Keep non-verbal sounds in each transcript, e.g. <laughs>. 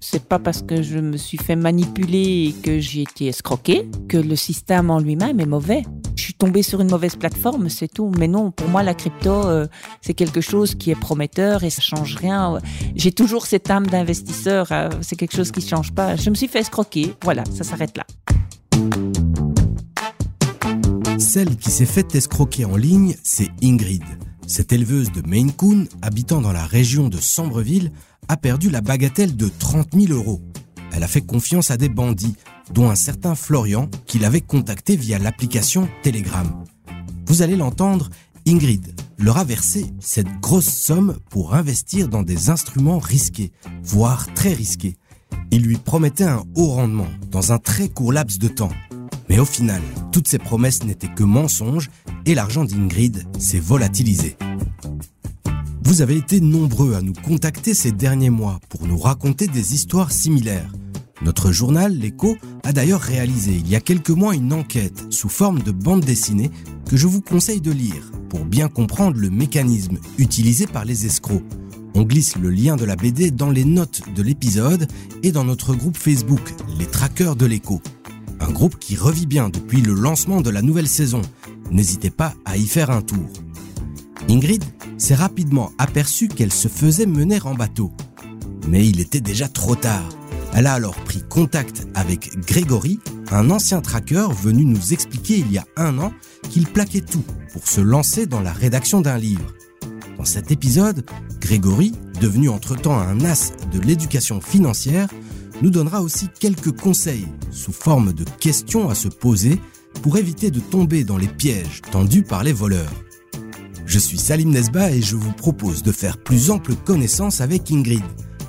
C'est pas parce que je me suis fait manipuler que j'ai été escroqué que le système en lui-même est mauvais. Je suis tombée sur une mauvaise plateforme, c'est tout. Mais non, pour moi, la crypto, euh, c'est quelque chose qui est prometteur et ça change rien. J'ai toujours cette âme d'investisseur. euh, c'est quelque chose qui change pas. Je me suis fait escroquer. Voilà, ça s'arrête là. Celle qui s'est fait escroquer en ligne, c'est Ingrid. Cette éleveuse de Maine Coon, habitant dans la région de Sambreville, a perdu la bagatelle de 30 000 euros. Elle a fait confiance à des bandits, dont un certain Florian, qui l'avait contacté via l'application Telegram. Vous allez l'entendre, Ingrid leur a versé cette grosse somme pour investir dans des instruments risqués, voire très risqués. Il lui promettait un haut rendement dans un très court laps de temps. Mais au final, toutes ces promesses n'étaient que mensonges et l'argent d'Ingrid s'est volatilisé. Vous avez été nombreux à nous contacter ces derniers mois pour nous raconter des histoires similaires. Notre journal, L'Écho, a d'ailleurs réalisé il y a quelques mois une enquête sous forme de bande dessinée que je vous conseille de lire pour bien comprendre le mécanisme utilisé par les escrocs. On glisse le lien de la BD dans les notes de l'épisode et dans notre groupe Facebook, Les Traqueurs de l'Écho. Un groupe qui revit bien depuis le lancement de la nouvelle saison. N'hésitez pas à y faire un tour. Ingrid s'est rapidement aperçue qu'elle se faisait mener en bateau. Mais il était déjà trop tard. Elle a alors pris contact avec Grégory, un ancien tracker venu nous expliquer il y a un an qu'il plaquait tout pour se lancer dans la rédaction d'un livre. Dans cet épisode, Grégory, devenu entre-temps un as de l'éducation financière, nous donnera aussi quelques conseils sous forme de questions à se poser pour éviter de tomber dans les pièges tendus par les voleurs. Je suis Salim Nesba et je vous propose de faire plus ample connaissance avec Ingrid.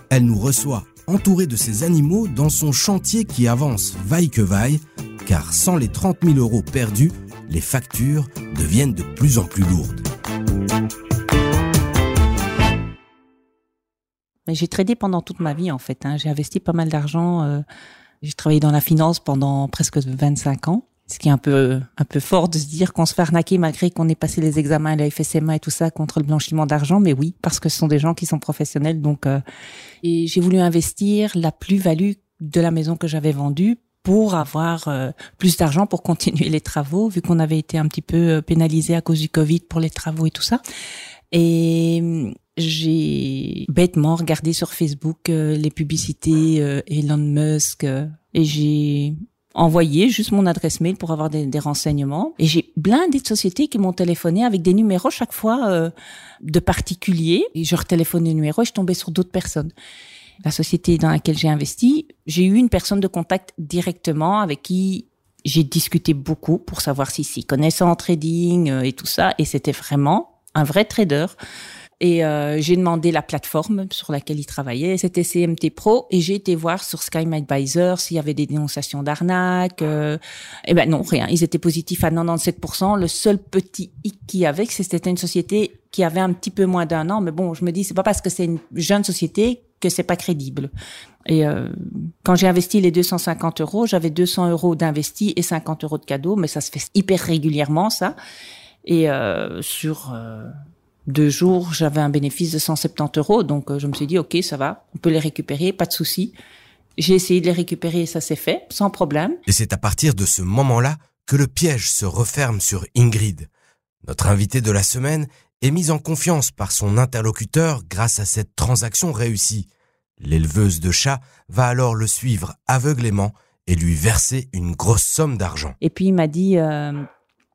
Elle nous reçoit entourée de ses animaux dans son chantier qui avance vaille que vaille, car sans les 30 000 euros perdus, les factures deviennent de plus en plus lourdes. Mais j'ai tradé pendant toute ma vie en fait. hein. J'ai investi pas mal d'argent. euh, j'ai travaillé dans la finance pendant presque 25 ans. Ce qui est un peu un peu fort de se dire qu'on se fait arnaquer malgré qu'on ait passé les examens à la FSMA et tout ça contre le blanchiment d'argent. Mais oui, parce que ce sont des gens qui sont professionnels. Donc, euh, et j'ai voulu investir la plus-value de la maison que j'avais vendue pour avoir euh, plus d'argent pour continuer les travaux, vu qu'on avait été un petit peu euh, pénalisé à cause du Covid pour les travaux et tout ça. Et j'ai bêtement regardé sur Facebook euh, les publicités euh, Elon Musk euh, et j'ai envoyé juste mon adresse mail pour avoir des, renseignements. Et j'ai blindé de sociétés qui m'ont téléphoné avec des numéros chaque fois de particuliers. Et je retéléphonais le numéro et je tombais sur d'autres personnes. La société dans laquelle j'ai investi, j'ai eu une personne de contact directement avec qui j'ai discuté beaucoup pour savoir si s'il connaissait en trading et tout ça. Et c'était vraiment un vrai trader. Et euh, j'ai demandé la plateforme sur laquelle il travaillait. C'était CMT Pro. Et j'ai été voir sur Sky Advisor s'il y avait des dénonciations d'arnaque. Euh, eh ben non, rien. Ils étaient positifs à 97%. Le seul petit hic qu'il y avait, c'était une société qui avait un petit peu moins d'un an. Mais bon, je me dis, c'est pas parce que c'est une jeune société que c'est pas crédible. Et euh, quand j'ai investi les 250 euros, j'avais 200 euros d'investi et 50 euros de cadeaux, mais ça se fait hyper régulièrement, ça. Et euh, sur euh, deux jours, j'avais un bénéfice de 170 euros, donc euh, je me suis dit, ok, ça va, on peut les récupérer, pas de souci. J'ai essayé de les récupérer et ça s'est fait, sans problème. Et c'est à partir de ce moment-là que le piège se referme sur Ingrid. Notre invité de la semaine est mise en confiance par son interlocuteur grâce à cette transaction réussie. L'éleveuse de chats va alors le suivre aveuglément et lui verser une grosse somme d'argent. Et puis il m'a dit, euh,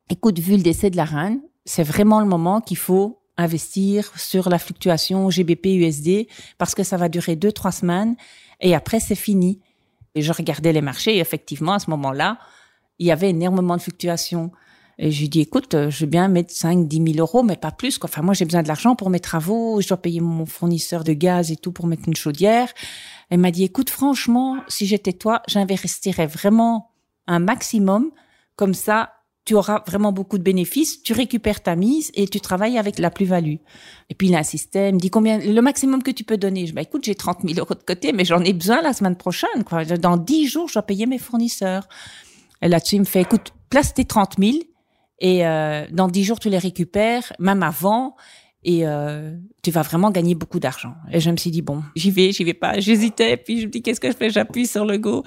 écoute, vu le décès de la reine, c'est vraiment le moment qu'il faut investir sur la fluctuation GBP-USD parce que ça va durer deux, trois semaines et après c'est fini. Et je regardais les marchés et effectivement, à ce moment-là, il y avait énormément de fluctuations. Et je lui écoute, euh, je veux bien mettre 5, 10 000 euros, mais pas plus. Quoi. Enfin, moi, j'ai besoin de l'argent pour mes travaux. Je dois payer mon fournisseur de gaz et tout pour mettre une chaudière. Elle m'a dit, écoute, franchement, si j'étais toi, j'investirais vraiment un maximum. Comme ça, tu auras vraiment beaucoup de bénéfices, tu récupères ta mise et tu travailles avec la plus-value. Et puis il insistait, il me dit combien, le maximum que tu peux donner. Je dis, bah, écoute, j'ai 30 000 euros de côté, mais j'en ai besoin la semaine prochaine. Quoi. Dans 10 jours, je dois payer mes fournisseurs. Et là-dessus, il me fait, écoute, place tes 30 000 et euh, dans 10 jours, tu les récupères, même avant. et euh, tu vas vraiment gagner beaucoup d'argent. Et je me suis dit, bon, j'y vais, j'y vais pas. J'hésitais, puis je me dis, qu'est-ce que je fais? J'appuie sur le go.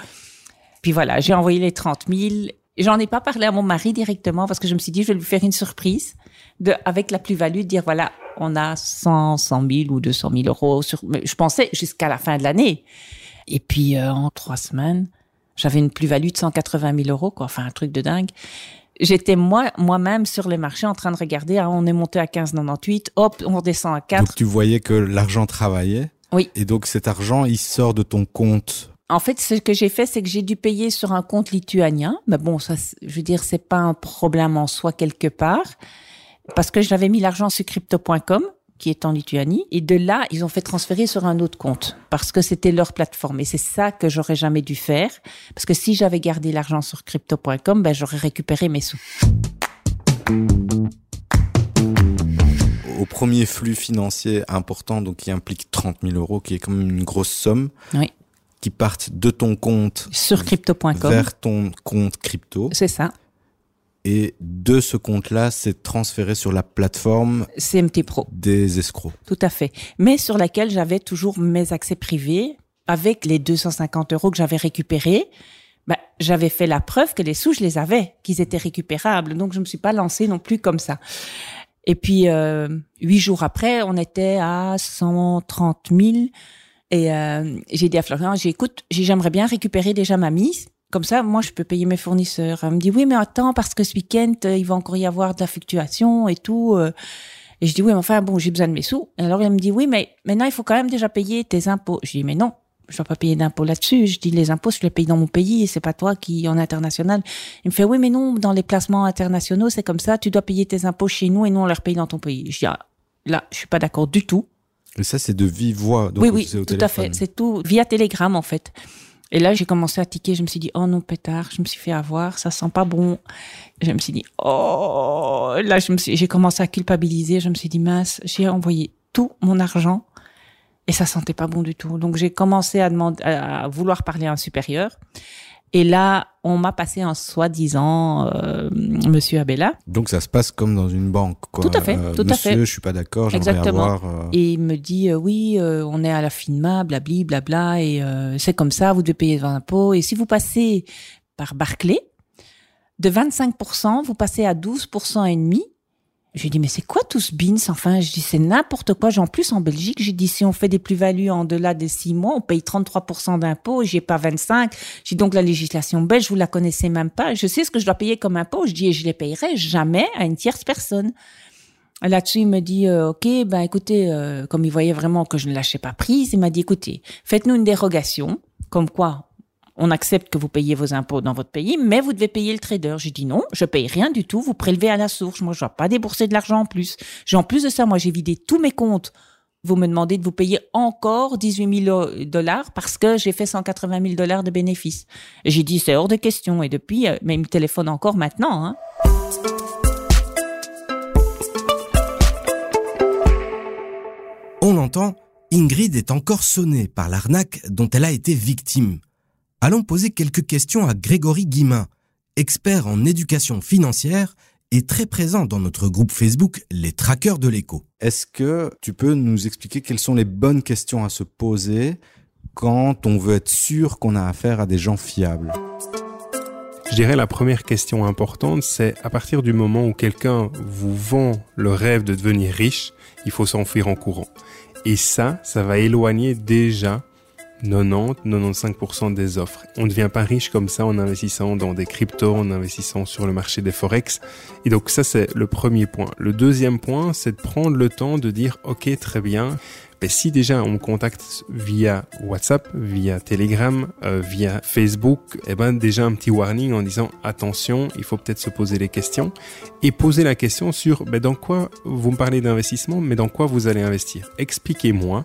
Puis voilà, j'ai envoyé les 30 000. J'en ai pas parlé à mon mari directement parce que je me suis dit, je vais lui faire une surprise de, avec la plus-value, de dire, voilà, on a 100, 100 000 ou 200 000 euros. Sur, je pensais jusqu'à la fin de l'année. Et puis, euh, en trois semaines, j'avais une plus-value de 180 000 euros, quoi. Enfin, un truc de dingue j'étais moi moi-même sur les marchés en train de regarder. Ah, on est monté à 15,98. Hop, on redescend à 4. Donc tu voyais que l'argent travaillait. Oui. Et donc cet argent, il sort de ton compte. En fait, ce que j'ai fait, c'est que j'ai dû payer sur un compte lituanien. Mais bon, ça, je veux dire, c'est pas un problème en soi quelque part, parce que j'avais mis l'argent sur crypto.com qui est en Lituanie. Et de là, ils ont fait transférer sur un autre compte parce que c'était leur plateforme. Et c'est ça que j'aurais jamais dû faire. Parce que si j'avais gardé l'argent sur crypto.com, ben, j'aurais récupéré mes sous. Au premier flux financier important, donc qui implique 30 000 euros, qui est quand même une grosse somme. Oui. Qui partent de ton compte sur crypto.com vers ton compte crypto. C'est ça et de ce compte-là, c'est transféré sur la plateforme CMT Pro des escrocs. Tout à fait. Mais sur laquelle j'avais toujours mes accès privés avec les 250 euros que j'avais récupérés. Ben, j'avais fait la preuve que les sous, je les avais, qu'ils étaient récupérables. Donc, je me suis pas lancée non plus comme ça. Et puis, euh, huit jours après, on était à 130 000. Et euh, j'ai dit à Florian, j'écoute, j'aimerais bien récupérer déjà ma mise comme ça, moi, je peux payer mes fournisseurs. Elle me dit, oui, mais attends, parce que ce week-end, euh, il va encore y avoir de la fluctuation et tout. Euh. Et je dis, oui, mais enfin, bon, j'ai besoin de mes sous. alors, elle me dit, oui, mais maintenant, il faut quand même déjà payer tes impôts. Je dis, mais non, je dois pas payer d'impôts là-dessus. Je dis, les impôts, je les paye dans mon pays et c'est pas toi qui en international. Il me fait, oui, mais non, dans les placements internationaux, c'est comme ça, tu dois payer tes impôts chez nous et nous, on les repaye dans ton pays. Je dis, ah, là, je suis pas d'accord du tout. Et ça, c'est de vive voix. Donc oui, oui, tout à fait. C'est tout via Telegram, en fait. Et là, j'ai commencé à tiquer. Je me suis dit, oh non, pétard, je me suis fait avoir, ça sent pas bon. Je me suis dit, oh, là, j'ai commencé à culpabiliser. Je me suis dit, mince, j'ai envoyé tout mon argent et ça sentait pas bon du tout. Donc, j'ai commencé à demander, à vouloir parler à un supérieur. Et là, on m'a passé un soi-disant euh, Monsieur Abella. Donc ça se passe comme dans une banque, quoi. Tout à fait, euh, tout à fait. je suis pas d'accord, j'aimerais avoir. Euh... Et il me dit euh, oui, on est à la FINMA, blabli, blabla, et c'est comme ça, vous devez payer vos impôts. Et si vous passez par Barclay, de 25%, vous passez à 12% et demi. J'ai dit, mais c'est quoi tout ce bins Enfin, je dis, c'est n'importe quoi. En plus, en Belgique, j'ai dit, si on fait des plus-values en delà des six mois, on paye 33% d'impôts, j'ai pas 25. J'ai donc la législation belge, vous la connaissez même pas. Je sais ce que je dois payer comme impôt. Je dis, et je les payerai jamais à une tierce personne. Là-dessus, il me dit, euh, OK, ben écoutez, euh, comme il voyait vraiment que je ne lâchais pas prise, il m'a dit, écoutez, faites-nous une dérogation, comme quoi on accepte que vous payez vos impôts dans votre pays, mais vous devez payer le trader. J'ai dit non, je paye rien du tout, vous prélevez à la source. Moi, je dois pas débourser de l'argent en plus. J'ai en plus de ça, moi, j'ai vidé tous mes comptes. Vous me demandez de vous payer encore 18 000 dollars parce que j'ai fait 180 000 dollars de bénéfices. J'ai dit c'est hors de question et depuis, euh, mais il me téléphone encore maintenant. Hein. On l'entend, Ingrid est encore sonnée par l'arnaque dont elle a été victime allons poser quelques questions à Grégory Guimin, expert en éducation financière et très présent dans notre groupe Facebook Les Traqueurs de l'écho. Est-ce que tu peux nous expliquer quelles sont les bonnes questions à se poser quand on veut être sûr qu'on a affaire à des gens fiables? Je dirais la première question importante, c'est à partir du moment où quelqu'un vous vend le rêve de devenir riche, il faut s'enfuir en courant. Et ça, ça va éloigner déjà 90-95% des offres. On ne devient pas riche comme ça en investissant dans des cryptos, en investissant sur le marché des forex. Et donc ça, c'est le premier point. Le deuxième point, c'est de prendre le temps de dire, OK, très bien. Mais si déjà on me contacte via WhatsApp, via Telegram, euh, via Facebook, eh ben déjà un petit warning en disant attention, il faut peut-être se poser les questions et poser la question sur ben, dans quoi vous me parlez d'investissement, mais dans quoi vous allez investir? Expliquez-moi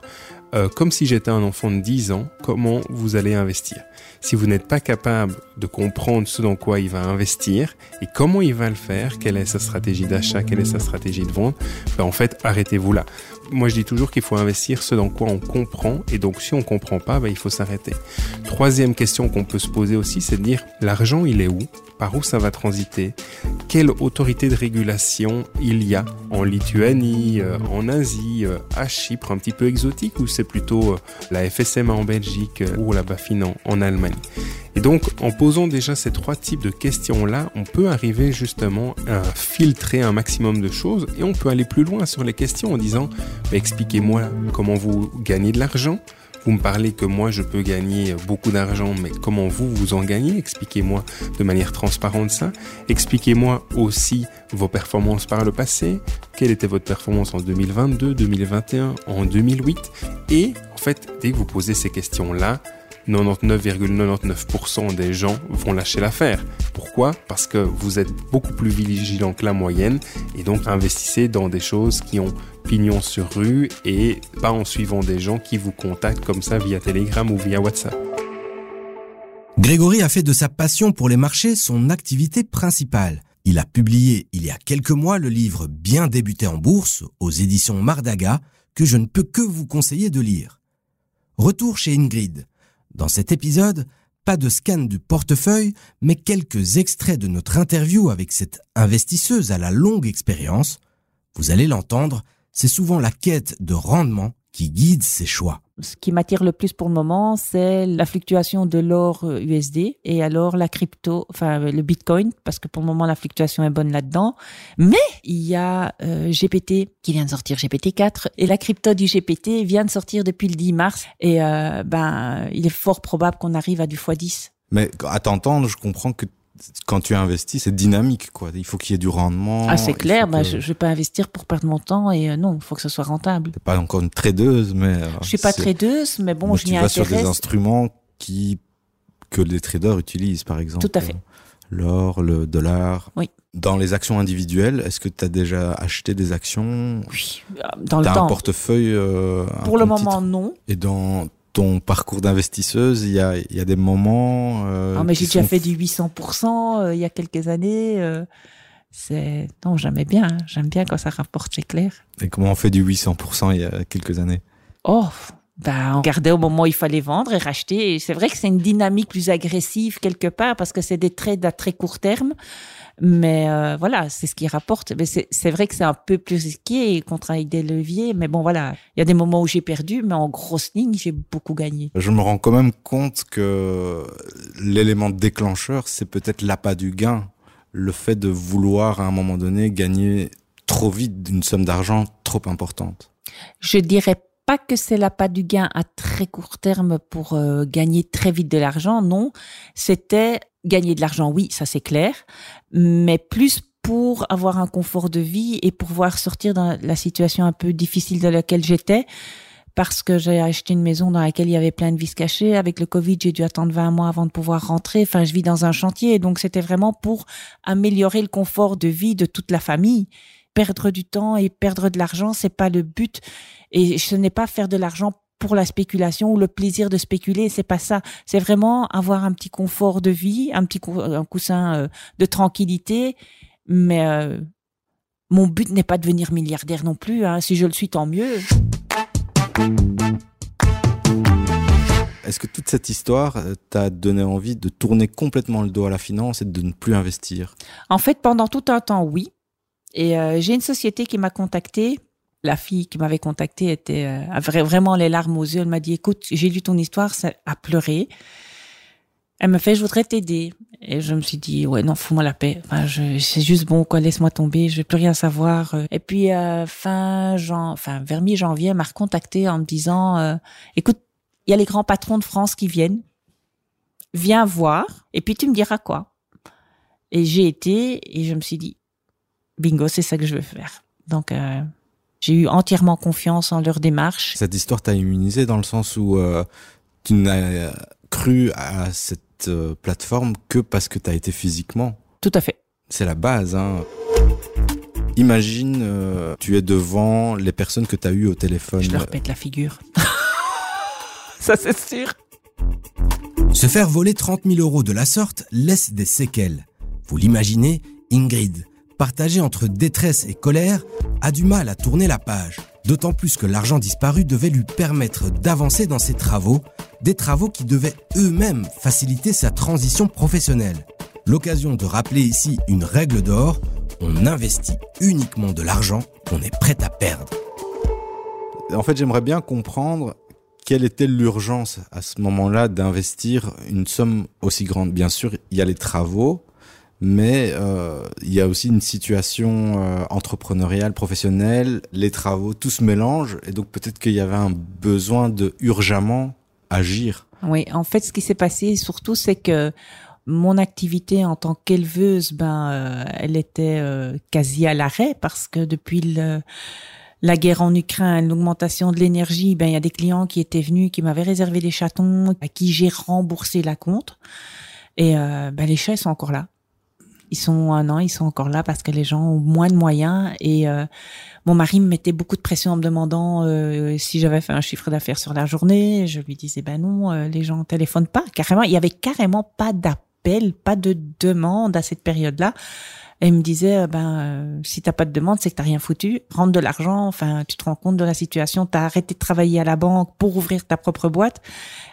euh, comme si j'étais un enfant de 10 ans, comment vous allez investir? Si vous n'êtes pas capable de comprendre ce dans quoi il va investir et comment il va le faire, quelle est sa stratégie d'achat, quelle est sa stratégie de vente, ben en fait, arrêtez-vous là. Moi je dis toujours qu'il faut investir ce dans quoi on comprend et donc si on comprend pas, ben, il faut s'arrêter. Troisième question qu'on peut se poser aussi, c'est de dire l'argent il est où? Par où ça va transiter Quelle autorité de régulation il y a en Lituanie, euh, en Asie, euh, à Chypre, un petit peu exotique ou c'est plutôt euh, la FSMA en Belgique ou la BaFin en, en Allemagne. Et donc, en posant déjà ces trois types de questions-là, on peut arriver justement à filtrer un maximum de choses et on peut aller plus loin sur les questions en disant, expliquez-moi comment vous gagnez de l'argent, me parlez que moi je peux gagner beaucoup d'argent, mais comment vous vous en gagnez? Expliquez-moi de manière transparente ça. Expliquez-moi aussi vos performances par le passé. Quelle était votre performance en 2022, 2021, en 2008 Et en fait, dès que vous posez ces questions-là, 99,99% des gens vont lâcher l'affaire. Pourquoi? Parce que vous êtes beaucoup plus vigilant que la moyenne et donc investissez dans des choses qui ont pignon sur rue et pas en suivant des gens qui vous contactent comme ça via Telegram ou via WhatsApp. Grégory a fait de sa passion pour les marchés son activité principale. Il a publié il y a quelques mois le livre Bien débuté en bourse aux éditions Mardaga que je ne peux que vous conseiller de lire. Retour chez Ingrid. Dans cet épisode, pas de scan du portefeuille, mais quelques extraits de notre interview avec cette investisseuse à la longue expérience. Vous allez l'entendre, c'est souvent la quête de rendement qui guide ses choix. Ce qui m'attire le plus pour le moment, c'est la fluctuation de l'or USD euh, et alors la crypto, enfin le Bitcoin, parce que pour le moment la fluctuation est bonne là-dedans. Mais il y a euh, GPT qui vient de sortir, GPT 4, et la crypto du GPT vient de sortir depuis le 10 mars. Et euh, ben, il est fort probable qu'on arrive à du x10. Mais à t'entendre, je comprends que quand tu investis, c'est dynamique, quoi. Il faut qu'il y ait du rendement. Ah, c'est clair. Bah, je, je vais pas investir pour perdre mon temps et euh, non, il faut que ce soit rentable. T'es pas encore une tradeuse, mais. Euh, je suis pas tradeuse, mais bon, je m'y intéresse. Tu vas sur des instruments qui que les traders utilisent, par exemple. Tout à fait. L'or, le dollar. Oui. Dans les actions individuelles, est-ce que tu as déjà acheté des actions? Oui, dans le temps. un portefeuille euh, Pour le moment, non. Et dans ton parcours d'investisseuse, il y a, y a des moments. Euh, ah, mais j'ai déjà fait du 800% euh, il y a quelques années. Euh, c'est non, j'aimais bien. Hein. J'aime bien quand ça rapporte, c'est clair. Et comment on fait du 800% il y a quelques années? Oh, ben, on regardait au moment où il fallait vendre et racheter. Et c'est vrai que c'est une dynamique plus agressive quelque part parce que c'est des trades à très court terme. Mais euh, voilà, c'est ce qui rapporte. Mais c'est vrai que c'est un peu plus risqué qu'on travaille des leviers. Mais bon, voilà, il y a des moments où j'ai perdu, mais en grosse ligne, j'ai beaucoup gagné. Je me rends quand même compte que l'élément déclencheur, c'est peut-être l'appât du gain. Le fait de vouloir à un moment donné gagner trop vite d'une somme d'argent trop importante. Je dirais pas que c'est l'appât du gain à très court terme pour euh, gagner très vite de l'argent, non. C'était gagner de l'argent, oui, ça c'est clair, mais plus pour avoir un confort de vie et pouvoir sortir dans la situation un peu difficile dans laquelle j'étais parce que j'ai acheté une maison dans laquelle il y avait plein de vis cachées. Avec le Covid, j'ai dû attendre 20 mois avant de pouvoir rentrer. Enfin, je vis dans un chantier. Donc, c'était vraiment pour améliorer le confort de vie de toute la famille. Perdre du temps et perdre de l'argent, c'est pas le but. Et ce n'est pas faire de l'argent pour la spéculation ou le plaisir de spéculer, c'est pas ça. C'est vraiment avoir un petit confort de vie, un petit un coussin euh, de tranquillité. Mais euh, mon but n'est pas de devenir milliardaire non plus. Hein. Si je le suis, tant mieux. Est-ce que toute cette histoire euh, t'a donné envie de tourner complètement le dos à la finance et de ne plus investir? En fait, pendant tout un temps, oui. Et j'ai une société qui m'a contacté la fille qui m'avait contacté était euh, vraiment les larmes aux yeux. Elle m'a dit "Écoute, j'ai lu ton histoire, ça a pleuré." Elle m'a fait "Je voudrais t'aider." Et je me suis dit "Ouais, non, fous-moi la paix. Enfin, c'est juste bon quoi, laisse-moi tomber, je vais plus rien savoir." Et puis euh, fin jan enfin vers mi-janvier, elle m'a recontacté en me disant euh, "Écoute, il y a les grands patrons de France qui viennent. Viens voir et puis tu me diras quoi." Et j'ai été et je me suis dit "Bingo, c'est ça que je veux faire." Donc j'ai eu entièrement confiance en leur démarche. Cette histoire t'a immunisé dans le sens où euh, tu n'as cru à cette euh, plateforme que parce que tu as été physiquement? Tout à fait. C'est la base. Hein. Imagine, euh, tu es devant les personnes que tu as eues au téléphone. Je leur pète la figure. <laughs> Ça, c'est sûr. Se faire voler 30 000 euros de la sorte laisse des séquelles. Vous l'imaginez, Ingrid, partagé entre détresse et colère, a du mal à tourner la page. D'autant plus que l'argent disparu devait lui permettre d'avancer dans ses travaux, des travaux qui devaient eux-mêmes faciliter sa transition professionnelle. L'occasion de rappeler ici une règle d'or, on investit uniquement de l'argent qu'on est prêt à perdre. En fait, j'aimerais bien comprendre quelle était l'urgence à ce moment-là d'investir une somme aussi grande. Bien sûr, il y a les travaux, mais euh, il y a aussi une situation euh, entrepreneuriale, professionnelle, les travaux, tout se mélange, et donc peut-être qu'il y avait un besoin de urgemment agir. Oui, en fait, ce qui s'est passé surtout, c'est que mon activité en tant qu'éleveuse, ben, euh, elle était quasi à l'arrêt parce que depuis la guerre en Ukraine, l'augmentation de l'énergie, ben il y a des clients qui étaient venus, qui m'avaient réservé des chatons, à qui j'ai remboursé la compte, et ben les chats ils sont encore là. Ils sont un an, ils sont encore là parce que les gens ont moins de moyens et mon mari me mettait beaucoup de pression en me demandant si j'avais fait un chiffre d'affaires sur la journée. Je lui disais ben non, les gens téléphonent pas. Carrément, il y avait carrément pas d'appel pas de demande à cette période-là. Et il me disait, euh, ben, euh, si t'as pas de demande, c'est que t'as rien foutu. Rentre de l'argent. Enfin, tu te rends compte de la situation. T'as arrêté de travailler à la banque pour ouvrir ta propre boîte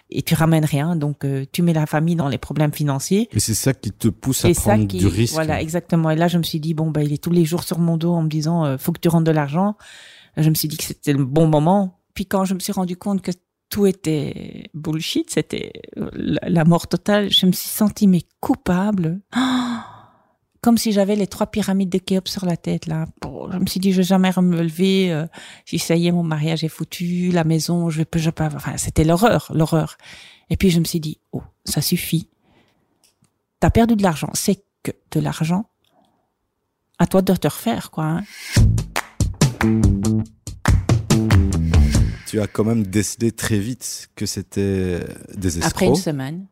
et tu ramènes rien. Donc, euh, tu mets la famille dans les problèmes financiers. Et c'est ça qui te pousse à prendre du risque. Voilà, exactement. Et là, je me suis dit, bon, ben, il est tous les jours sur mon dos en me disant, faut que tu rentres de l'argent. Je me suis dit que c'était le bon moment. Puis quand je me suis rendu compte que tout était bullshit, c'était la mort totale. Je me suis sentie mais coupable, <gasps> comme si j'avais les trois pyramides de Khéops sur la tête là. Je me suis dit je vais jamais me lever. Euh, si ça y est, mon mariage est foutu, la maison, je peux, je peux. Enfin, c'était l'horreur, l'horreur. Et puis je me suis dit oh, ça suffit. T'as perdu de l'argent, c'est que de l'argent. À toi de te refaire quoi. Hein tu as quand même décidé très vite que c'était des escrocs. Après une semaine,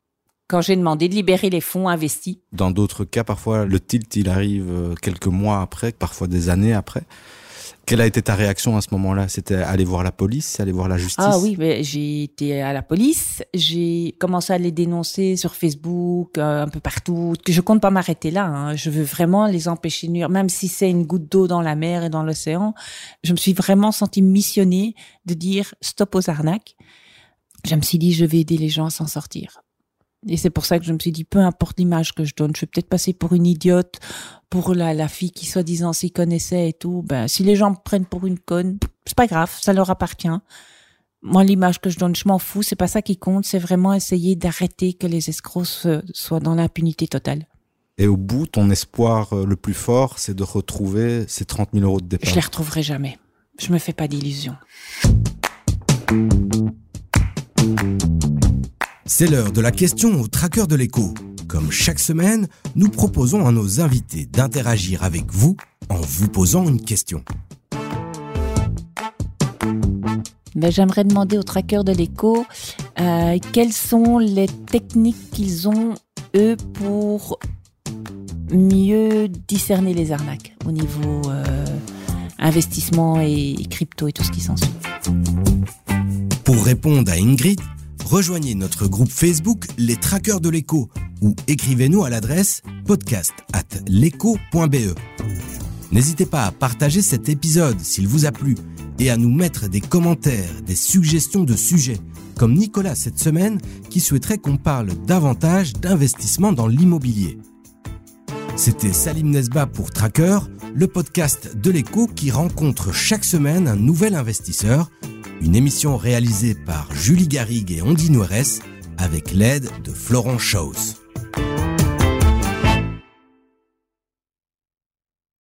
quand j'ai demandé de libérer les fonds investis. Dans d'autres cas, parfois, le tilt, il arrive euh, quelques mois après, parfois des années après. Quelle a été ta réaction à ce moment-là? C'était aller voir la police, aller voir la justice? Ah oui, j'ai été à la police. J'ai commencé à les dénoncer sur Facebook, euh, un peu partout. Je compte pas m'arrêter là. Hein. Je veux vraiment les empêcher de nuire, même si c'est une goutte d'eau dans la mer et dans l'océan. Je me suis vraiment sentie missionnée de dire stop aux arnaques. Je me suis dit je vais aider les gens à s'en sortir. Et c'est pour ça que je me suis dit, peu importe l'image que je donne, je vais peut-être passer pour une idiote, pour la, la fille qui soi-disant s'y connaissait et tout. Ben, si les gens me prennent pour une conne, c'est pas grave, ça leur appartient. Moi, l'image que je donne, je m'en fous, c'est pas ça qui compte, c'est vraiment essayer d'arrêter que les escrocs soient dans l'impunité totale. Et au bout, ton espoir euh, le plus fort, c'est de retrouver ces 30 000 euros de départ. Je les retrouverai jamais. Je me fais pas d'illusions. C'est l'heure de la question au tracker de l'écho. Comme chaque semaine, nous proposons à nos invités d'interagir avec vous en vous posant une question. Ben, J'aimerais demander au tracker de l'écho euh, quelles sont les techniques qu'ils ont, eux, pour mieux discerner les arnaques au niveau euh, investissement et crypto et tout ce qui s'ensuit. Pour répondre à Ingrid, rejoignez notre groupe Facebook Les Traqueurs de l'écho ou écrivez-nous à l'adresse podcast at l'écho.be. N'hésitez pas à partager cet épisode s'il vous a plu et à nous mettre des commentaires, des suggestions de sujets, comme Nicolas cette semaine qui souhaiterait qu'on parle davantage d'investissement dans l'immobilier. C'était Salim Nesba pour Tracker, le podcast de l'écho qui rencontre chaque semaine un nouvel investisseur une émission réalisée par Julie Garrigue et Andy Nueres avec l'aide de Florent Chauss.